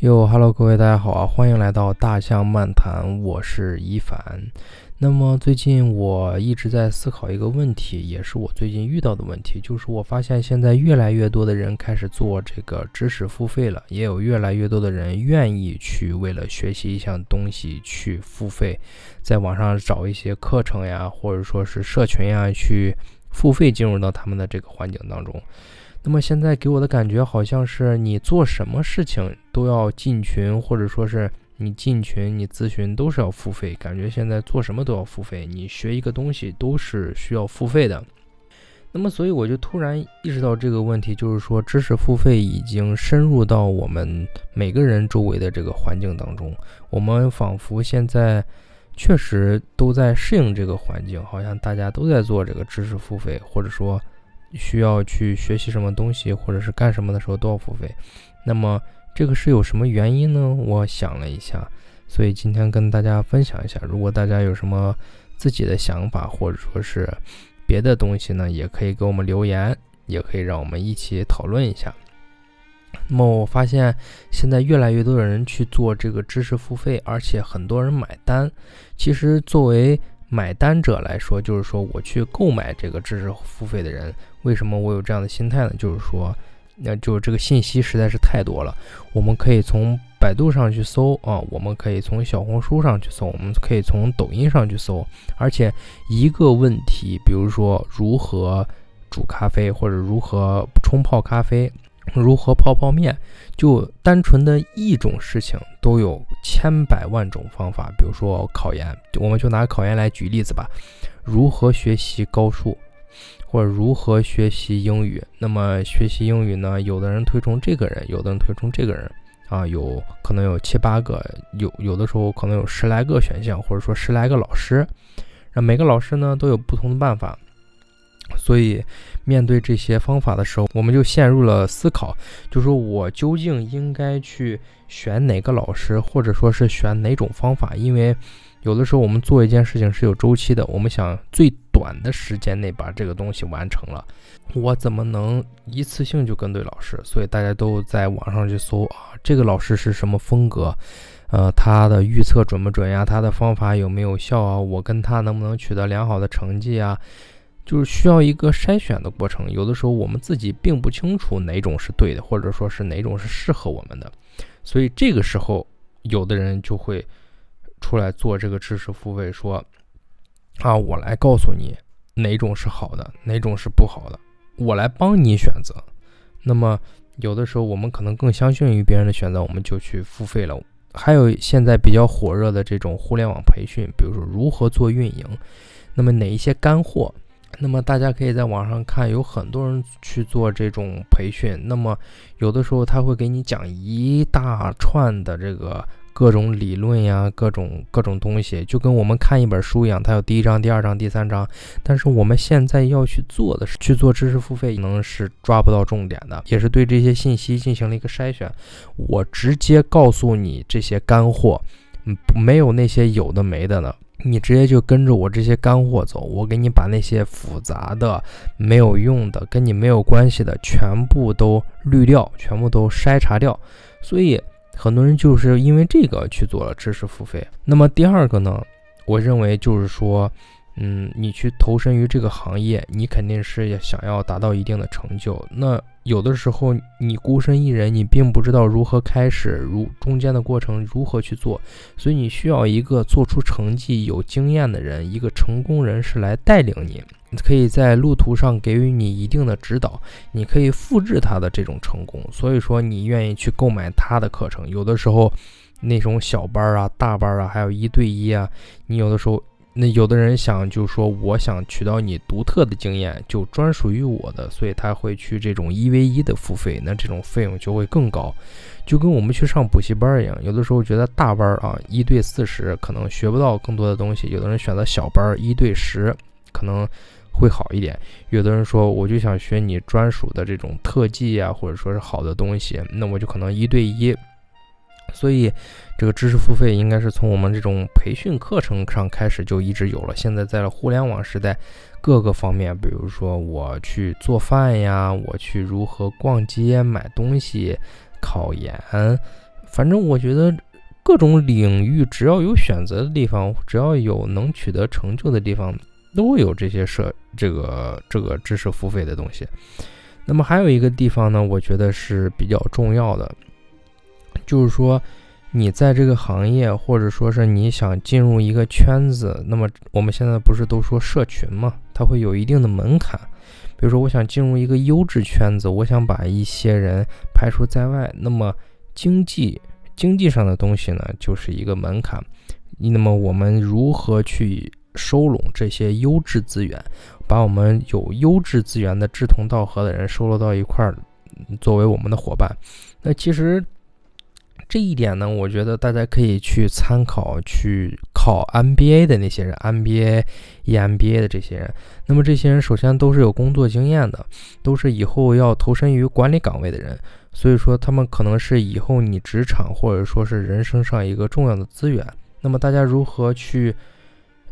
哟，Hello，各位大家好啊，欢迎来到大象漫谈，我是一凡。那么最近我一直在思考一个问题，也是我最近遇到的问题，就是我发现现在越来越多的人开始做这个知识付费了，也有越来越多的人愿意去为了学习一项东西去付费，在网上找一些课程呀，或者说是社群呀，去付费进入到他们的这个环境当中。那么现在给我的感觉好像是你做什么事情都要进群，或者说是你进群、你咨询都是要付费。感觉现在做什么都要付费，你学一个东西都是需要付费的。那么，所以我就突然意识到这个问题，就是说知识付费已经深入到我们每个人周围的这个环境当中。我们仿佛现在确实都在适应这个环境，好像大家都在做这个知识付费，或者说。需要去学习什么东西，或者是干什么的时候都要付费，那么这个是有什么原因呢？我想了一下，所以今天跟大家分享一下。如果大家有什么自己的想法，或者说是别的东西呢，也可以给我们留言，也可以让我们一起讨论一下。那么我发现现在越来越多的人去做这个知识付费，而且很多人买单。其实作为买单者来说，就是说我去购买这个知识付费的人。为什么我有这样的心态呢？就是说，那就这个信息实在是太多了。我们可以从百度上去搜啊，我们可以从小红书上去搜，我们可以从抖音上去搜。而且一个问题，比如说如何煮咖啡，或者如何冲泡咖啡，如何泡泡面，就单纯的一种事情都有千百万种方法。比如说考研，我们就拿考研来举例子吧。如何学习高数？或者如何学习英语？那么学习英语呢？有的人推崇这个人，有的人推崇这个人，啊，有可能有七八个，有有的时候可能有十来个选项，或者说十来个老师，那每个老师呢都有不同的办法。所以面对这些方法的时候，我们就陷入了思考，就说我究竟应该去选哪个老师，或者说是选哪种方法？因为有的时候我们做一件事情是有周期的，我们想最。短的时间内把这个东西完成了，我怎么能一次性就跟对老师？所以大家都在网上去搜啊，这个老师是什么风格？呃，他的预测准不准呀？他的方法有没有效啊？我跟他能不能取得良好的成绩啊？就是需要一个筛选的过程。有的时候我们自己并不清楚哪种是对的，或者说是哪种是适合我们的，所以这个时候有的人就会出来做这个知识付费，说。啊，我来告诉你哪种是好的，哪种是不好的，我来帮你选择。那么有的时候我们可能更相信于别人的选择，我们就去付费了。还有现在比较火热的这种互联网培训，比如说如何做运营，那么哪一些干货，那么大家可以在网上看，有很多人去做这种培训。那么有的时候他会给你讲一大串的这个。各种理论呀，各种各种东西，就跟我们看一本书一样，它有第一章、第二章、第三章。但是我们现在要去做的是去做知识付费，可能是抓不到重点的，也是对这些信息进行了一个筛选。我直接告诉你这些干货，嗯，没有那些有的没的呢，你直接就跟着我这些干货走。我给你把那些复杂的、没有用的、跟你没有关系的全部都滤掉，全部都筛查掉。所以。很多人就是因为这个去做了知识付费。那么第二个呢，我认为就是说，嗯，你去投身于这个行业，你肯定是想要达到一定的成就。那有的时候你孤身一人，你并不知道如何开始，如中间的过程如何去做，所以你需要一个做出成绩、有经验的人，一个成功人士来带领你。可以在路途上给予你一定的指导，你可以复制他的这种成功，所以说你愿意去购买他的课程。有的时候，那种小班啊、大班啊，还有一对一啊，你有的时候，那有的人想就说，我想取到你独特的经验，就专属于我的，所以他会去这种一 v 一的付费，那这种费用就会更高，就跟我们去上补习班一样。有的时候觉得大班啊，一对四十可能学不到更多的东西，有的人选择小班一对十，可能。会好一点。有的人说，我就想学你专属的这种特技啊，或者说是好的东西，那我就可能一对一。所以，这个知识付费应该是从我们这种培训课程上开始就一直有了。现在在了互联网时代，各个方面，比如说我去做饭呀，我去如何逛街买东西、考研、反正我觉得各种领域只要有选择的地方，只要有能取得成就的地方，都有这些设这个这个知识付费的东西。那么还有一个地方呢，我觉得是比较重要的，就是说你在这个行业，或者说是你想进入一个圈子，那么我们现在不是都说社群嘛，它会有一定的门槛。比如说，我想进入一个优质圈子，我想把一些人排除在外，那么经济经济上的东西呢，就是一个门槛。那么我们如何去收拢这些优质资源？把我们有优质资源的志同道合的人收罗到一块儿，作为我们的伙伴。那其实这一点呢，我觉得大家可以去参考，去考 MBA 的那些人，MBA、EMBA 的这些人。那么这些人首先都是有工作经验的，都是以后要投身于管理岗位的人，所以说他们可能是以后你职场或者说是人生上一个重要的资源。那么大家如何去？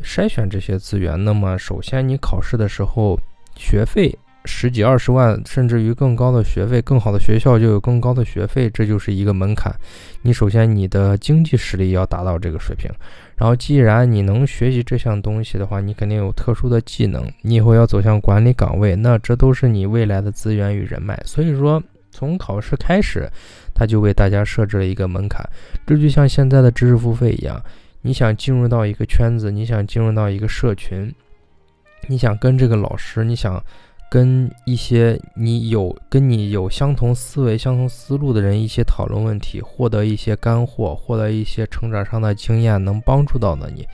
筛选这些资源，那么首先你考试的时候，学费十几二十万，甚至于更高的学费，更好的学校就有更高的学费，这就是一个门槛。你首先你的经济实力要达到这个水平，然后既然你能学习这项东西的话，你肯定有特殊的技能，你以后要走向管理岗位，那这都是你未来的资源与人脉。所以说，从考试开始，他就为大家设置了一个门槛，这就像现在的知识付费一样。你想进入到一个圈子，你想进入到一个社群，你想跟这个老师，你想跟一些你有跟你有相同思维、相同思路的人一起讨论问题，获得一些干货，获得一些成长上的经验，能帮助到的你。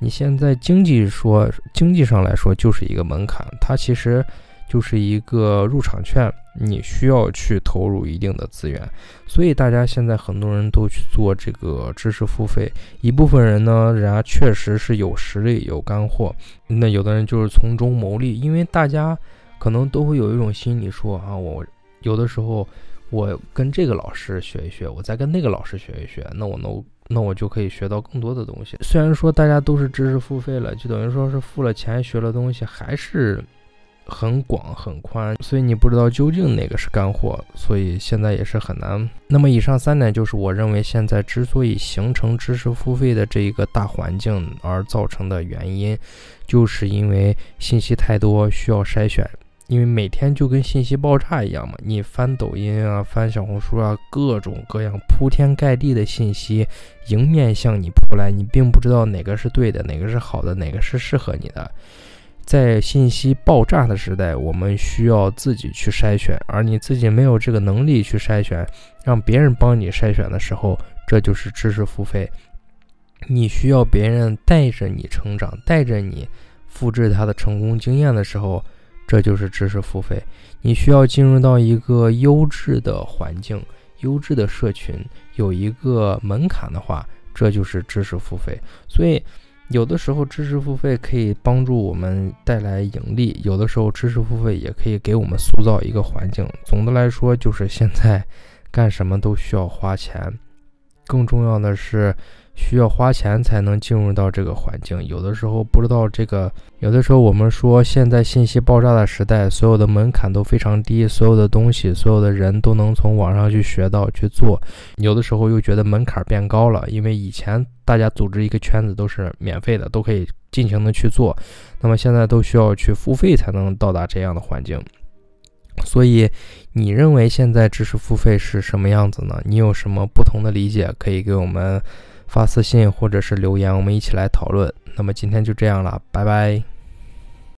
你现在经济说经济上来说就是一个门槛，它其实。就是一个入场券，你需要去投入一定的资源，所以大家现在很多人都去做这个知识付费。一部分人呢，人家确实是有实力、有干货，那有的人就是从中牟利。因为大家可能都会有一种心理说啊，我有的时候我跟这个老师学一学，我再跟那个老师学一学，那我能那我就可以学到更多的东西。虽然说大家都是知识付费了，就等于说是付了钱学了东西，还是。很广很宽，所以你不知道究竟哪个是干货，所以现在也是很难。那么以上三点就是我认为现在之所以形成知识付费的这一个大环境而造成的原因，就是因为信息太多，需要筛选。因为每天就跟信息爆炸一样嘛，你翻抖音啊，翻小红书啊，各种各样铺天盖地的信息迎面向你扑来，你并不知道哪个是对的，哪个是好的，哪个是适合你的。在信息爆炸的时代，我们需要自己去筛选，而你自己没有这个能力去筛选，让别人帮你筛选的时候，这就是知识付费。你需要别人带着你成长，带着你复制他的成功经验的时候，这就是知识付费。你需要进入到一个优质的环境、优质的社群，有一个门槛的话，这就是知识付费。所以。有的时候知识付费可以帮助我们带来盈利，有的时候知识付费也可以给我们塑造一个环境。总的来说，就是现在干什么都需要花钱，更重要的是。需要花钱才能进入到这个环境，有的时候不知道这个，有的时候我们说现在信息爆炸的时代，所有的门槛都非常低，所有的东西，所有的人都能从网上去学到去做，有的时候又觉得门槛变高了，因为以前大家组织一个圈子都是免费的，都可以尽情的去做，那么现在都需要去付费才能到达这样的环境，所以你认为现在知识付费是什么样子呢？你有什么不同的理解，可以给我们。发私信或者是留言，我们一起来讨论。那么今天就这样了，拜拜。